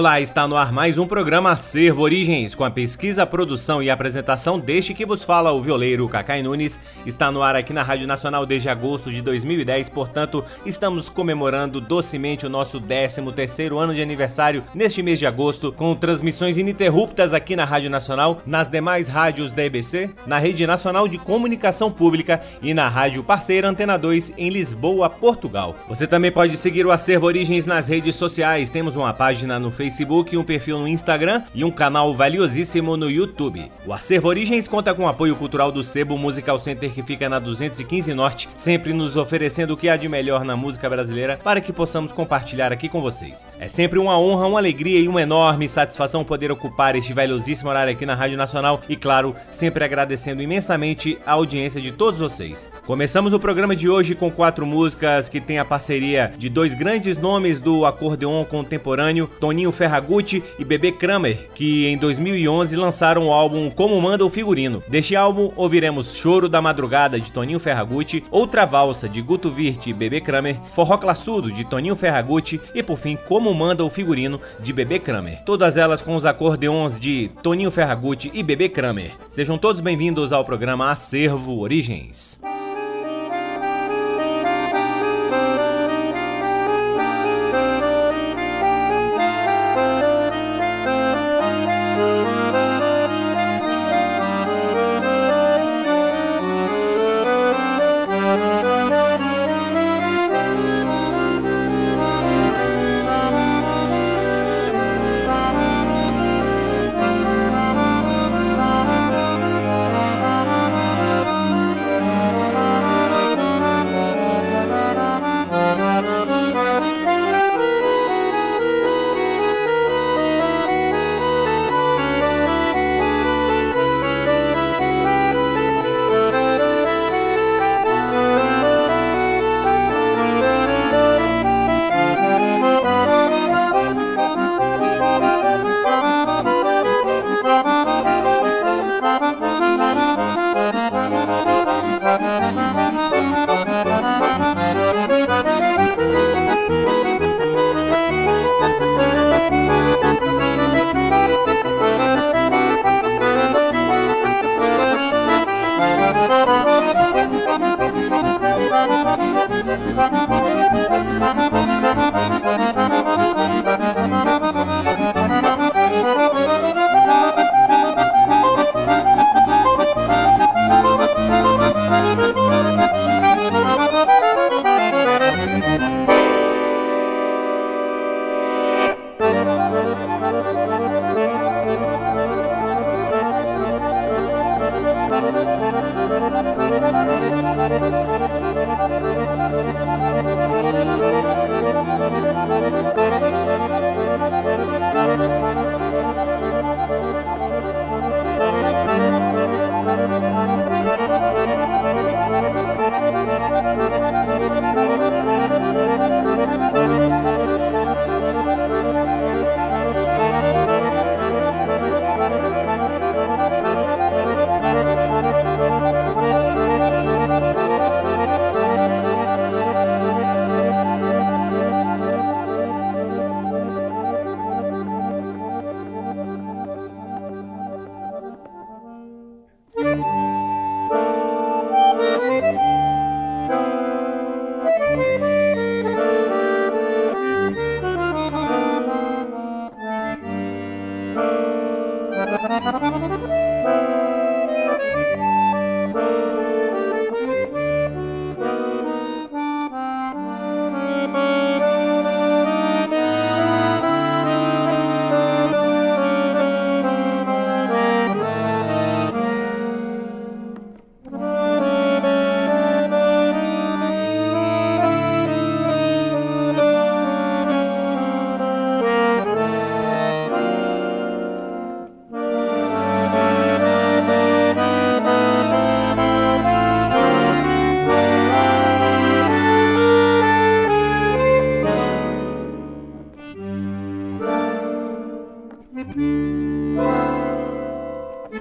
Olá, está no ar mais um programa Acervo Origens, com a pesquisa, produção e apresentação deste que vos fala o violeiro Cacai Nunes. Está no ar aqui na Rádio Nacional desde agosto de 2010, portanto, estamos comemorando docemente o nosso 13º ano de aniversário neste mês de agosto, com transmissões ininterruptas aqui na Rádio Nacional, nas demais rádios da EBC, na Rede Nacional de Comunicação Pública e na rádio parceira Antena 2 em Lisboa, Portugal. Você também pode seguir o Acervo Origens nas redes sociais, temos uma página no Facebook, um perfil no Instagram e um canal valiosíssimo no YouTube. O Acervo Origens conta com o apoio cultural do Sebo Musical Center que fica na 215 Norte, sempre nos oferecendo o que há de melhor na música brasileira para que possamos compartilhar aqui com vocês. É sempre uma honra, uma alegria e uma enorme satisfação poder ocupar este valiosíssimo horário aqui na Rádio Nacional e, claro, sempre agradecendo imensamente a audiência de todos vocês. Começamos o programa de hoje com quatro músicas que têm a parceria de dois grandes nomes do acordeon contemporâneo, Toninho Toninho Ferragutti e Bebê Kramer, que em 2011 lançaram o álbum Como Manda o Figurino. Deste álbum ouviremos Choro da Madrugada de Toninho Ferragutti, Outra Valsa de Guto Virt e Bebê Kramer, Forró Classudo de Toninho Ferragutti e por fim Como Manda o Figurino de Bebê Kramer. Todas elas com os acordeons de Toninho Ferragutti e Bebê Kramer. Sejam todos bem-vindos ao programa Acervo Origens.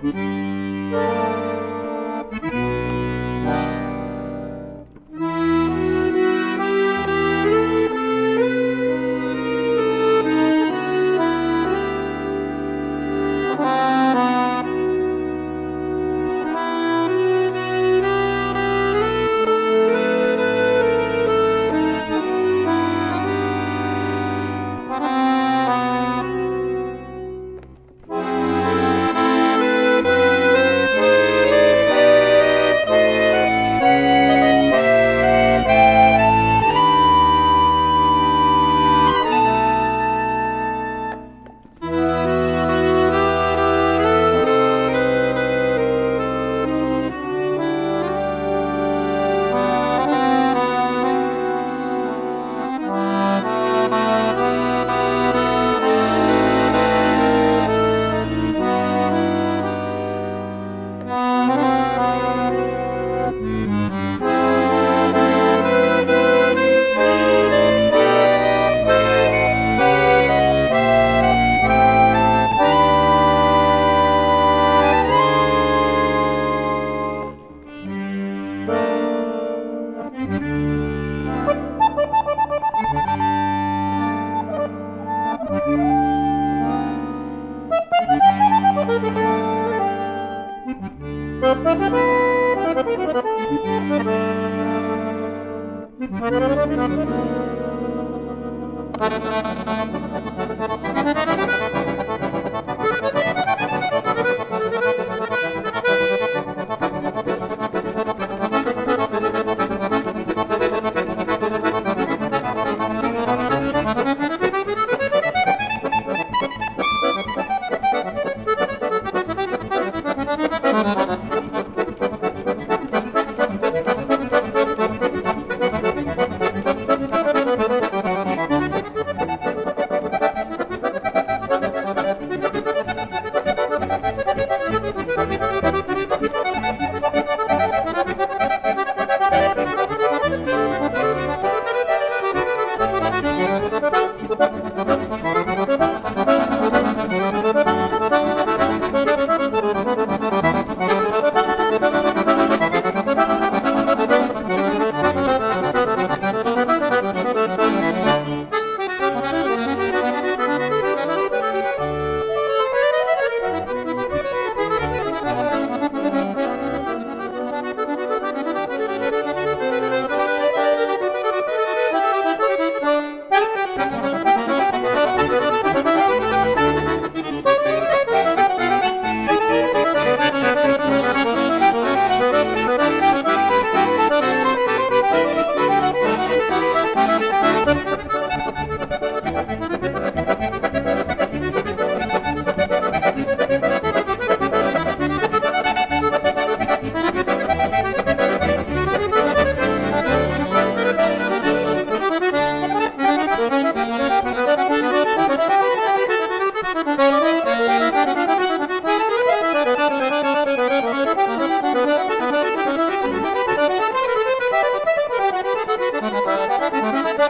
Música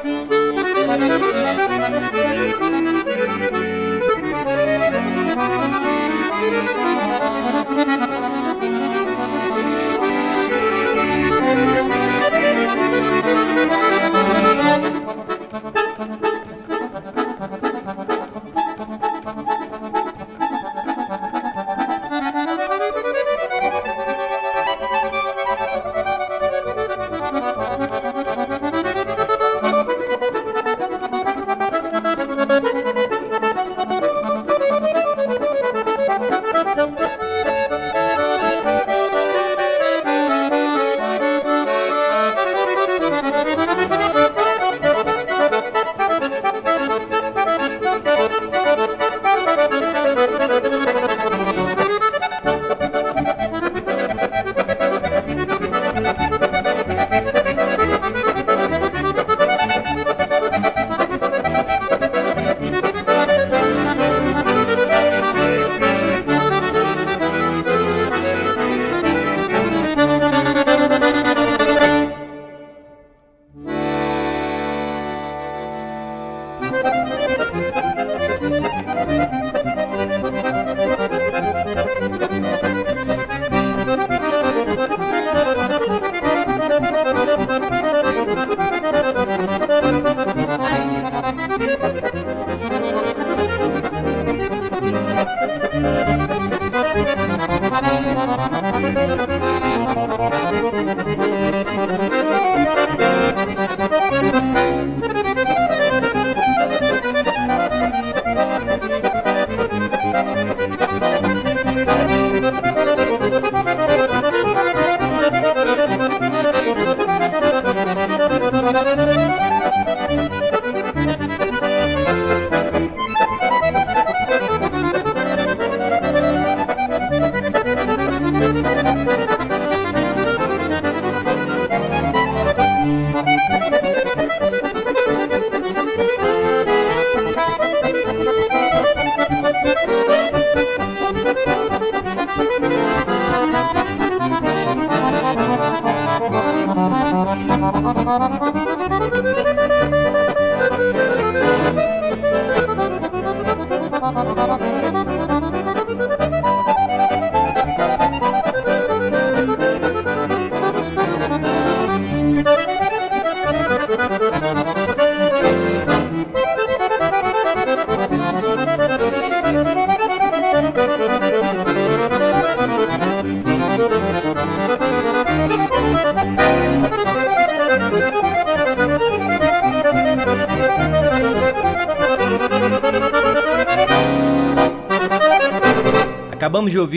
Thank you.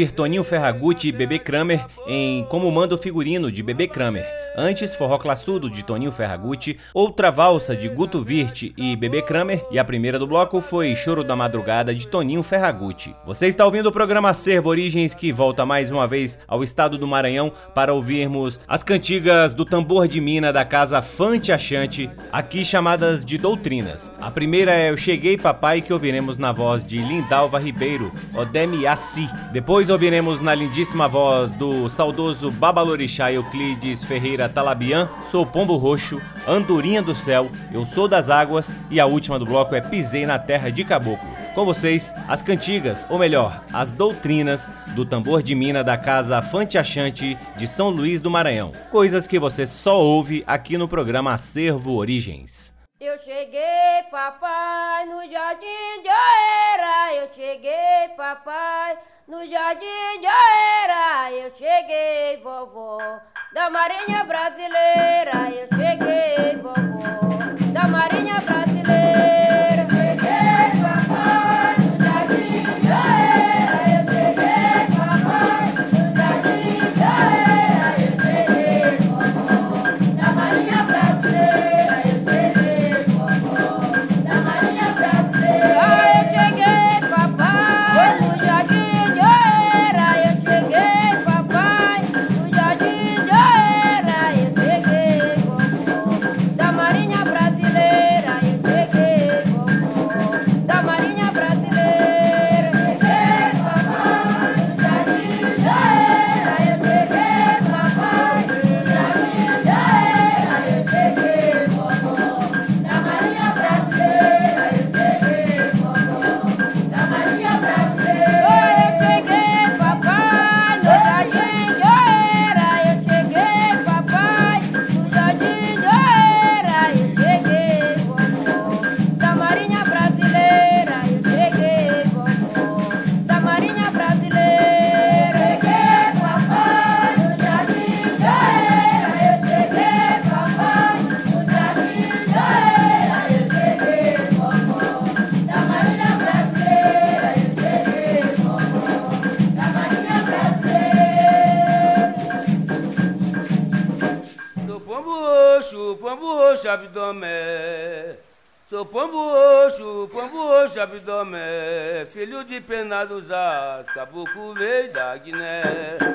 Ouvir Toninho Ferragutti e Bebê Kramer em Como Manda o Figurino de Bebê Kramer. Antes, Forró Classudo de Toninho Ferragutti, outra valsa de Guto Virt e Bebê Kramer, e a primeira do bloco foi Choro da Madrugada de Toninho Ferragutti. Você está ouvindo o programa Servo Origens que volta mais uma vez ao estado do Maranhão para ouvirmos as cantigas do tambor de mina da casa Fante Achante, aqui chamadas de doutrinas. A primeira é Eu Cheguei Papai que ouviremos na voz de Lindalva Ribeiro, Odemi Assi. Depois ouviremos na lindíssima voz do saudoso Babalorixá Euclides Ferreira Talabian, Sou Pombo Roxo, Andorinha do Céu, Eu Sou das Águas e a última do bloco é Pisei na Terra de Caboclo. Com vocês, as cantigas, ou melhor, as doutrinas do tambor de mina da Casa Fante Achante de São Luís do Maranhão. Coisas que você só ouve aqui no programa Acervo Origens. Eu cheguei, papai, no jardim de Oeira. Eu cheguei, papai, no jardim de Oeira. Eu cheguei, vovó, da Marinha Brasileira. Eu cheguei, vovó, da Marinha Brasileira. Caboclo veio da Guiné.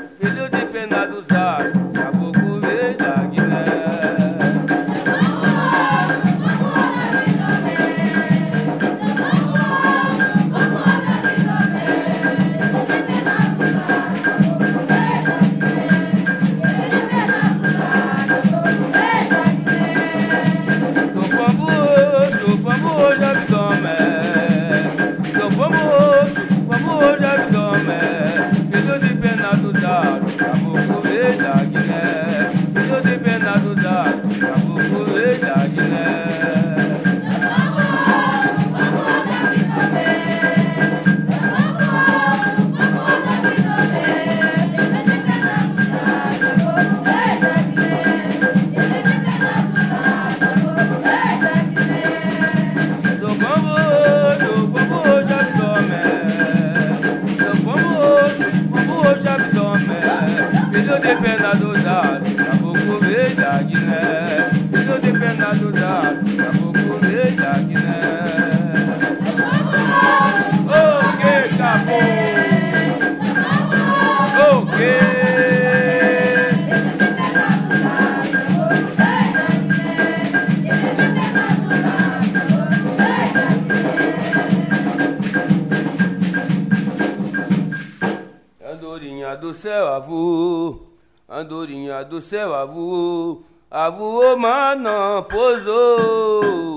Do céu avô, avô, mas não pousou.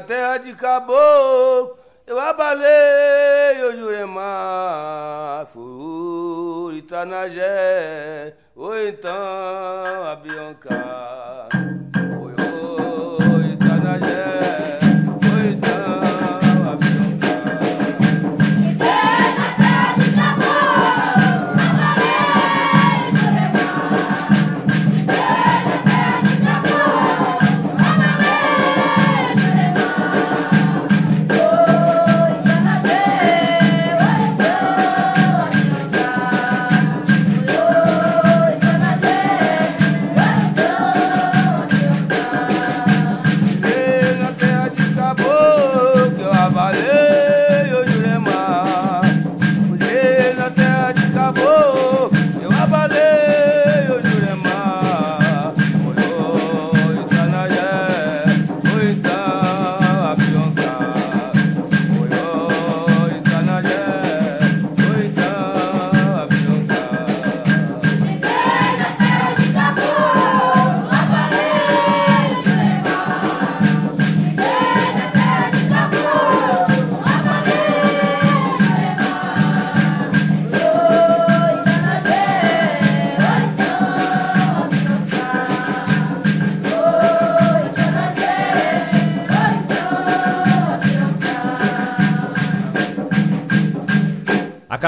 terra de caboclo eu abalei o Jurema, furita tá Tanagé, ou então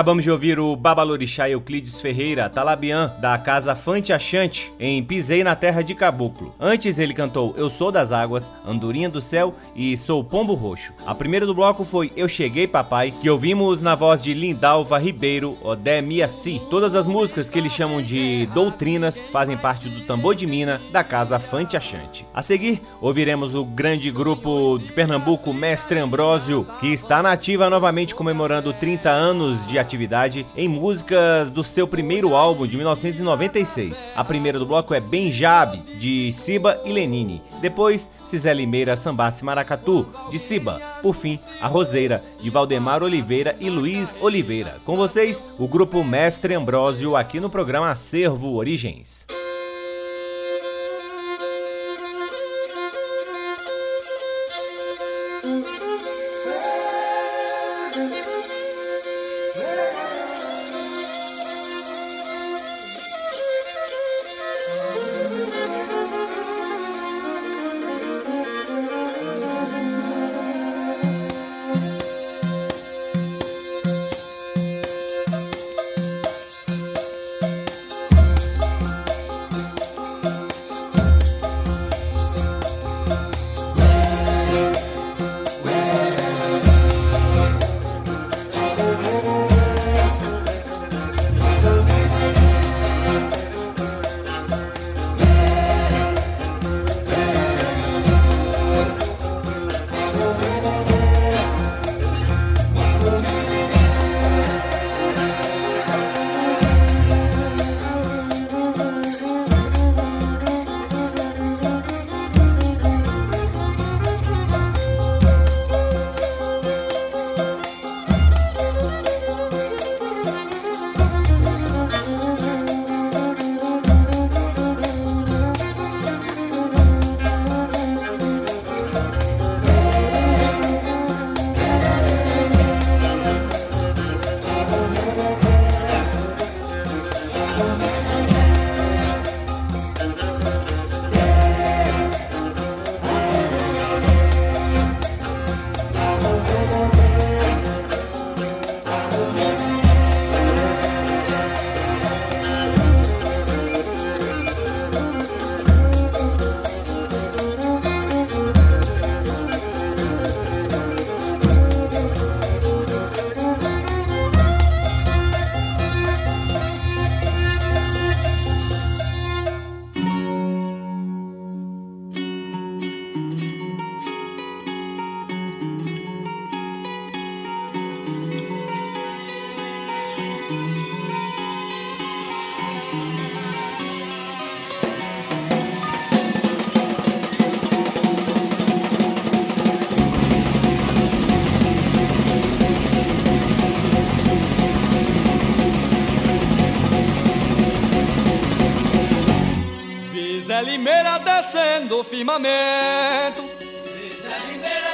Acabamos de ouvir o Babalorixá Euclides Ferreira Talabian, da Casa Fante Achante, em Pisei na Terra de Caboclo. Antes ele cantou Eu Sou das Águas, Andorinha do Céu e Sou Pombo Roxo. A primeira do bloco foi Eu Cheguei Papai, que ouvimos na voz de Lindalva Ribeiro Odé Miaci. Todas as músicas que eles chamam de doutrinas fazem parte do tambor de mina da Casa Fante Achante. A seguir, ouviremos o grande grupo de Pernambuco Mestre Ambrósio, que está na ativa novamente comemorando 30 anos de de atividade em músicas do seu primeiro álbum de 1996. A primeira do bloco é Benjab, de Siba e Lenine. Depois, Cisé Limeira Sambasse Maracatu, de Siba. Por fim, A Roseira, de Valdemar Oliveira e Luiz Oliveira. Com vocês, o grupo Mestre Ambrósio aqui no programa Acervo Origens.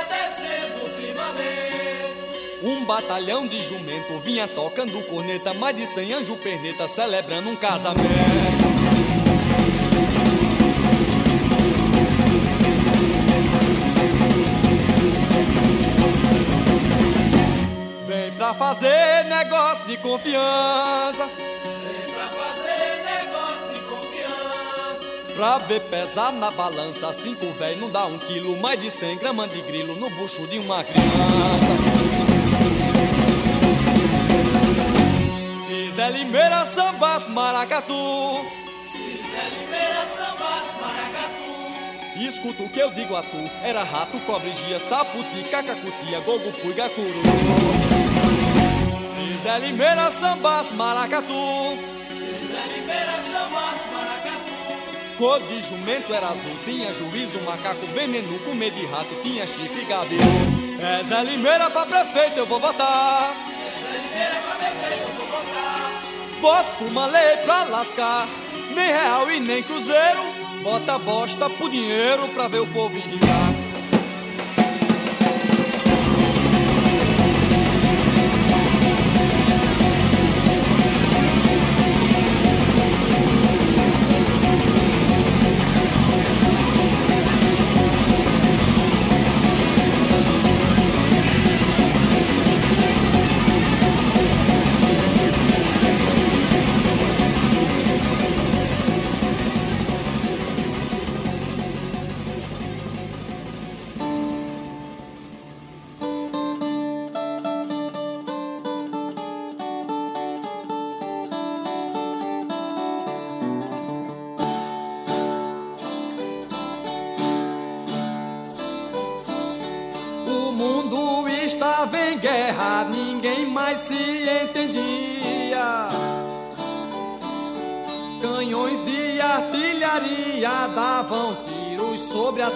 Descendo o firmamento. Um batalhão de jumento vinha tocando corneta, mais de cem anjo perneta celebrando um casamento. Vem pra fazer negócio de confiança Pra ver pesar na balança, cinco véi não dá um quilo, mais de cem gramas de grilo no bucho de uma criança. Cisé Limeira, sambas, maracatu. Cisé Limeira, sambas, maracatu. Escuta o que eu digo a tu, era rato, cobre, gia, saputi, cacacutia, gogo, puiga, curu. Cisé Limeira, sambas, maracatu. Cor de jumento era azul, tinha juízo, macaco, veneno, comer de rato, tinha chifre, gabio. É Zé Limeira pra prefeito, eu vou votar. É Zé Limeira pra prefeito, eu vou votar. Bota uma lei pra lascar, nem real e nem cruzeiro. Bota bosta pro dinheiro pra ver o povo indicar.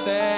there.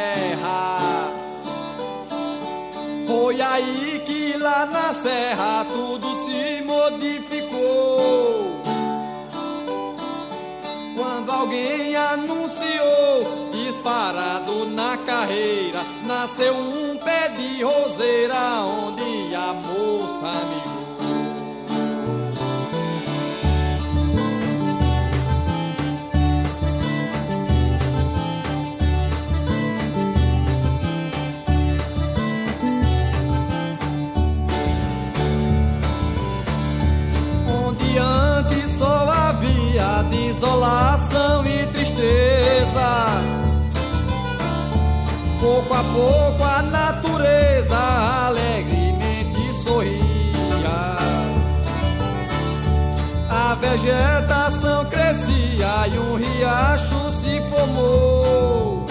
Pouco a pouco a natureza alegremente sorria. A vegetação crescia e um riacho se formou.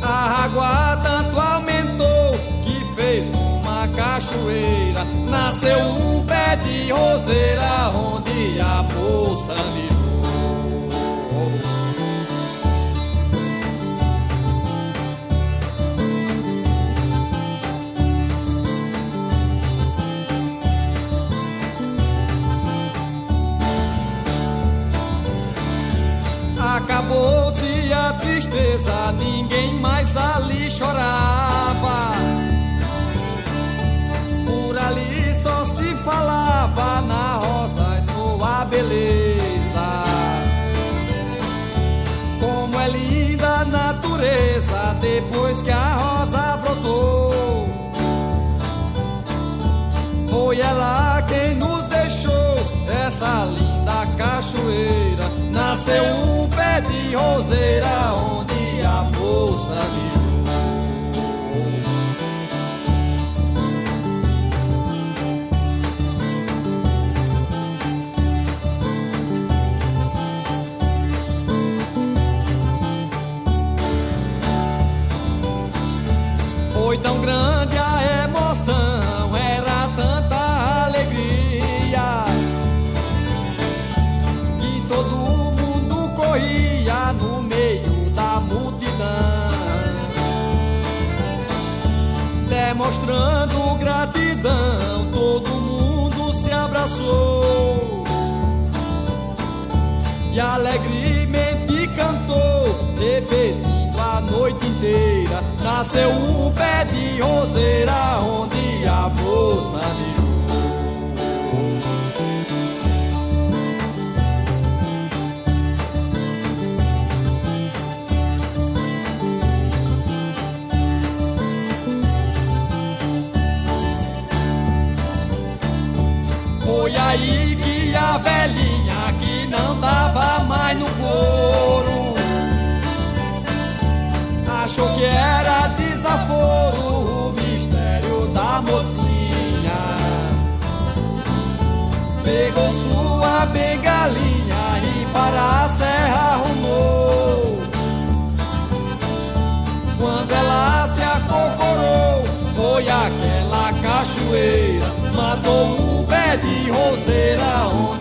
A água tanto aumentou que fez uma cachoeira. Nasceu um pé de roseira onde a moça me tristeza, ninguém mais ali chorava. Por ali só se falava na rosa sua beleza. Como é linda a natureza depois que a rosa brotou. Foi ela quem nos deixou essa linda cachoeira. Nasceu um pé de roseira onde a moça demonstrando gratidão. Todo mundo se abraçou e alegremente cantou, repetindo a noite inteira. Nasceu um pé de roseira onde a moça me bengalinha e para a serra arrumou. Quando ela se acocorou, foi aquela cachoeira, matou um pé de roseira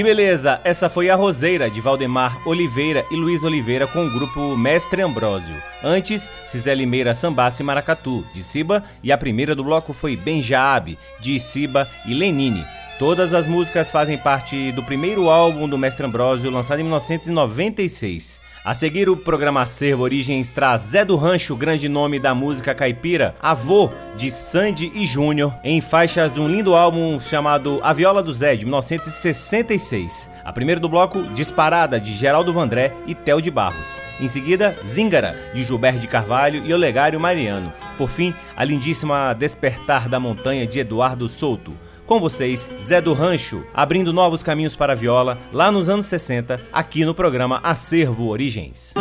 Que beleza! Essa foi a Roseira de Valdemar Oliveira e Luiz Oliveira com o grupo Mestre Ambrósio. Antes, Cisé Limeira Sambaça e Maracatu, de Siba, e a primeira do bloco foi Benjaab, de Siba e Lenine. Todas as músicas fazem parte do primeiro álbum do Mestre Ambrósio, lançado em 1996. A seguir, o programa Acervo Origens traz Zé do Rancho, grande nome da música caipira, avô de Sandy e Júnior, em faixas de um lindo álbum chamado A Viola do Zé, de 1966. A primeira do bloco, Disparada, de Geraldo Vandré e Tel de Barros. Em seguida, Zíngara, de Gilberto de Carvalho e Olegário Mariano. Por fim, a lindíssima Despertar da Montanha, de Eduardo Souto. Com vocês, Zé do Rancho, abrindo novos caminhos para a viola lá nos anos 60, aqui no programa Acervo Origens.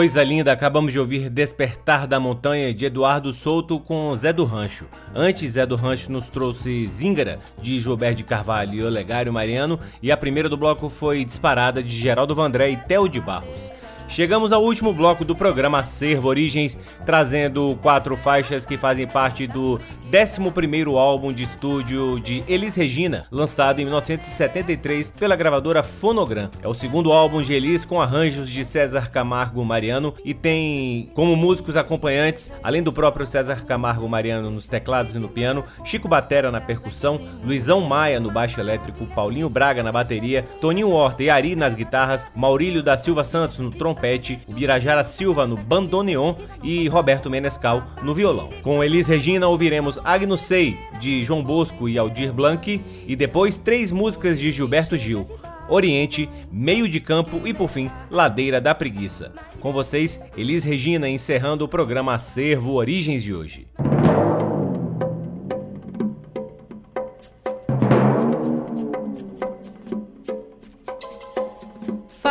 Coisa linda, acabamos de ouvir Despertar da Montanha de Eduardo Souto com Zé do Rancho. Antes, Zé do Rancho nos trouxe Zingara, de Gilberto de Carvalho e Olegário Mariano, e a primeira do bloco foi Disparada, de Geraldo Vandré e Theo de Barros. Chegamos ao último bloco do programa Acervo Origens, trazendo quatro faixas que fazem parte do 11º álbum de estúdio de Elis Regina, lançado em 1973 pela gravadora Fonogram. É o segundo álbum de Elis com arranjos de César Camargo Mariano e tem como músicos acompanhantes, além do próprio César Camargo Mariano nos teclados e no piano, Chico Batera na percussão, Luizão Maia no baixo elétrico, Paulinho Braga na bateria, Toninho Horta e Ari nas guitarras, Maurílio da Silva Santos no trompete trompete, Birajara Silva no bandoneon e Roberto Menescal no violão. Com Elis Regina ouviremos Agnus Sei, de João Bosco e Aldir Blanc, e depois três músicas de Gilberto Gil. Oriente, Meio de Campo e, por fim, Ladeira da Preguiça. Com vocês, Elis Regina encerrando o programa Acervo Origens de hoje.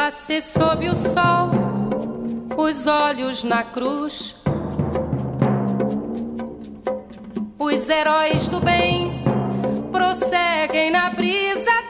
Face sob o sol, os olhos na cruz. Os heróis do bem prosseguem na brisa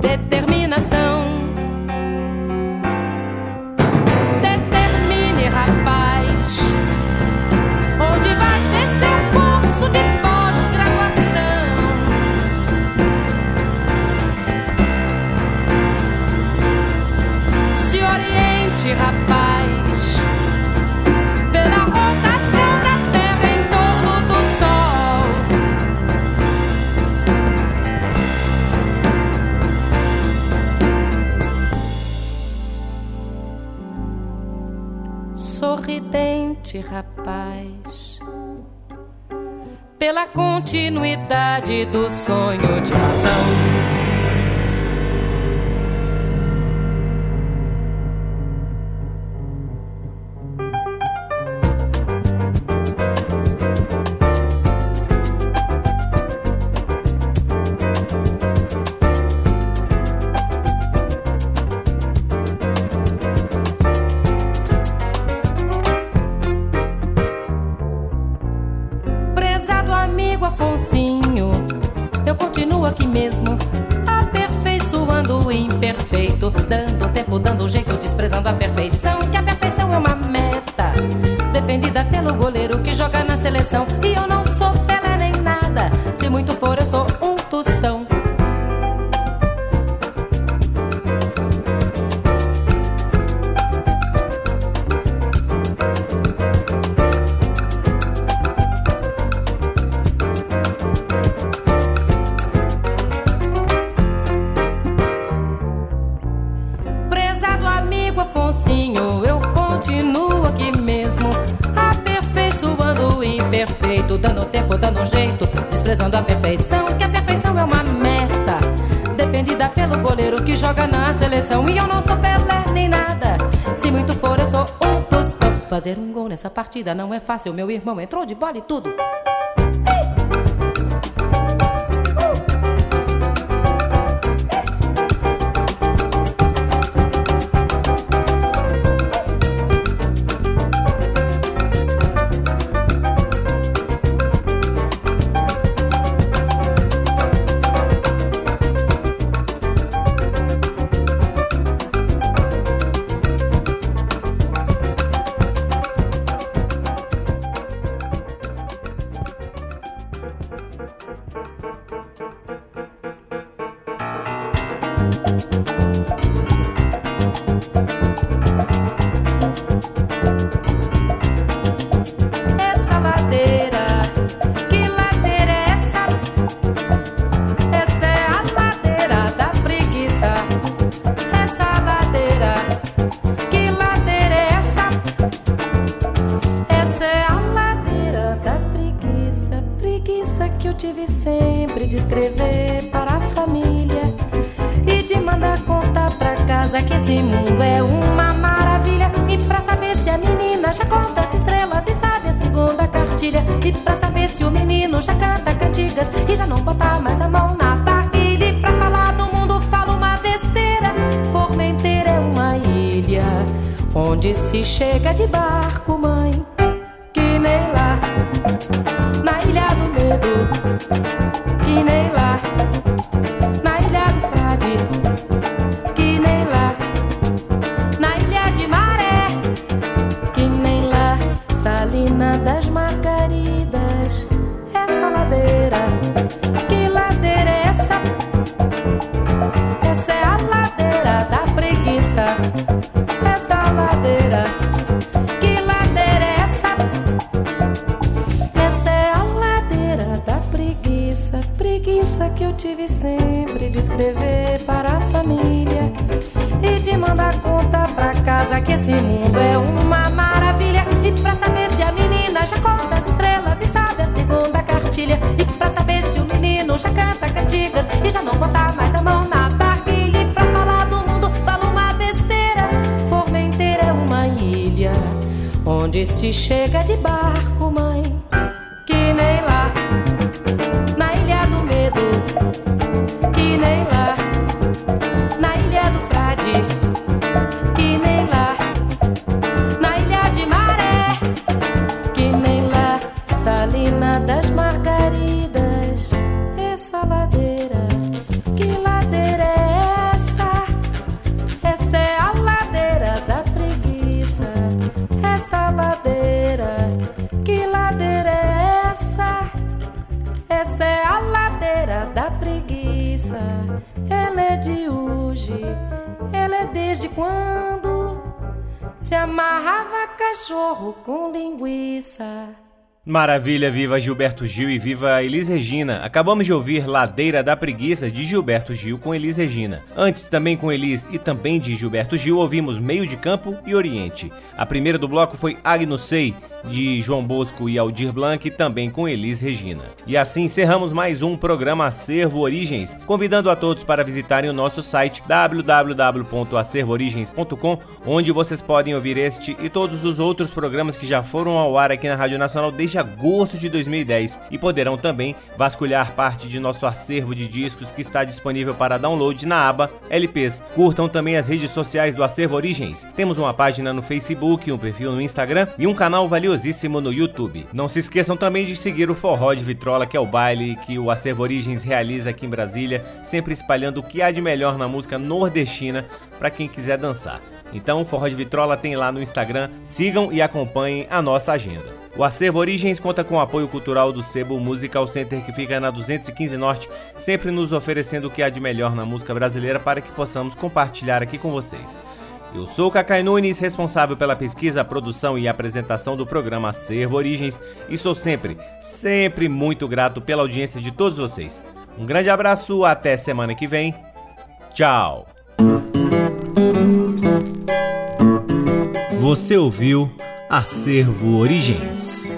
determinação. este rapaz pela continuidade do sonho de Adão. mocinho, eu continuo aqui mesmo. Aperfeiçoando o imperfeito, dando tempo, dando jeito, desprezando a perfeição, que a perfeição é uma meta. Defendida pelo goleiro que joga na seleção. E eu não sou Pelé nem nada. Se muito for, eu sou um tostão. Fazer um gol nessa partida não é fácil, meu irmão entrou de bola e tudo. onde se chega de barco, mãe, que nem lá na Ilha do Medo. Se amarrava cachorro com linguiça. Maravilha, viva Gilberto Gil e viva Elis Regina. Acabamos de ouvir Ladeira da Preguiça de Gilberto Gil com Elis Regina. Antes, também com Elis e também de Gilberto Gil, ouvimos Meio de Campo e Oriente. A primeira do bloco foi Agno Sei, de João Bosco e Aldir Blanc, também com Elis Regina. E assim encerramos mais um programa Acervo Origens, convidando a todos para visitarem o nosso site www.acervoorigens.com, onde vocês podem ouvir este e todos os outros programas que já foram ao ar aqui na Rádio Nacional desde agosto de 2010 e poderão também vasculhar parte de nosso acervo de discos que está disponível para download na aba LPs. Curtam também as redes sociais do Acervo Origens. Temos uma página no Facebook, um perfil no Instagram e um canal valiosíssimo no YouTube. Não se esqueçam também de seguir o Forró de Vitrola, que é o baile que o Acervo Origens realiza aqui em Brasília, sempre espalhando o que há de melhor na música nordestina para quem quiser dançar. Então, o Forró de Vitrola tem lá no Instagram. Sigam e acompanhem a nossa agenda. O Acervo Origens conta com o apoio cultural do Sebo Musical Center, que fica na 215 Norte, sempre nos oferecendo o que há de melhor na música brasileira para que possamos compartilhar aqui com vocês. Eu sou Cacai Nunes, responsável pela pesquisa, produção e apresentação do programa Acervo Origens e sou sempre, sempre muito grato pela audiência de todos vocês. Um grande abraço, até semana que vem. Tchau! Você ouviu Acervo Origens.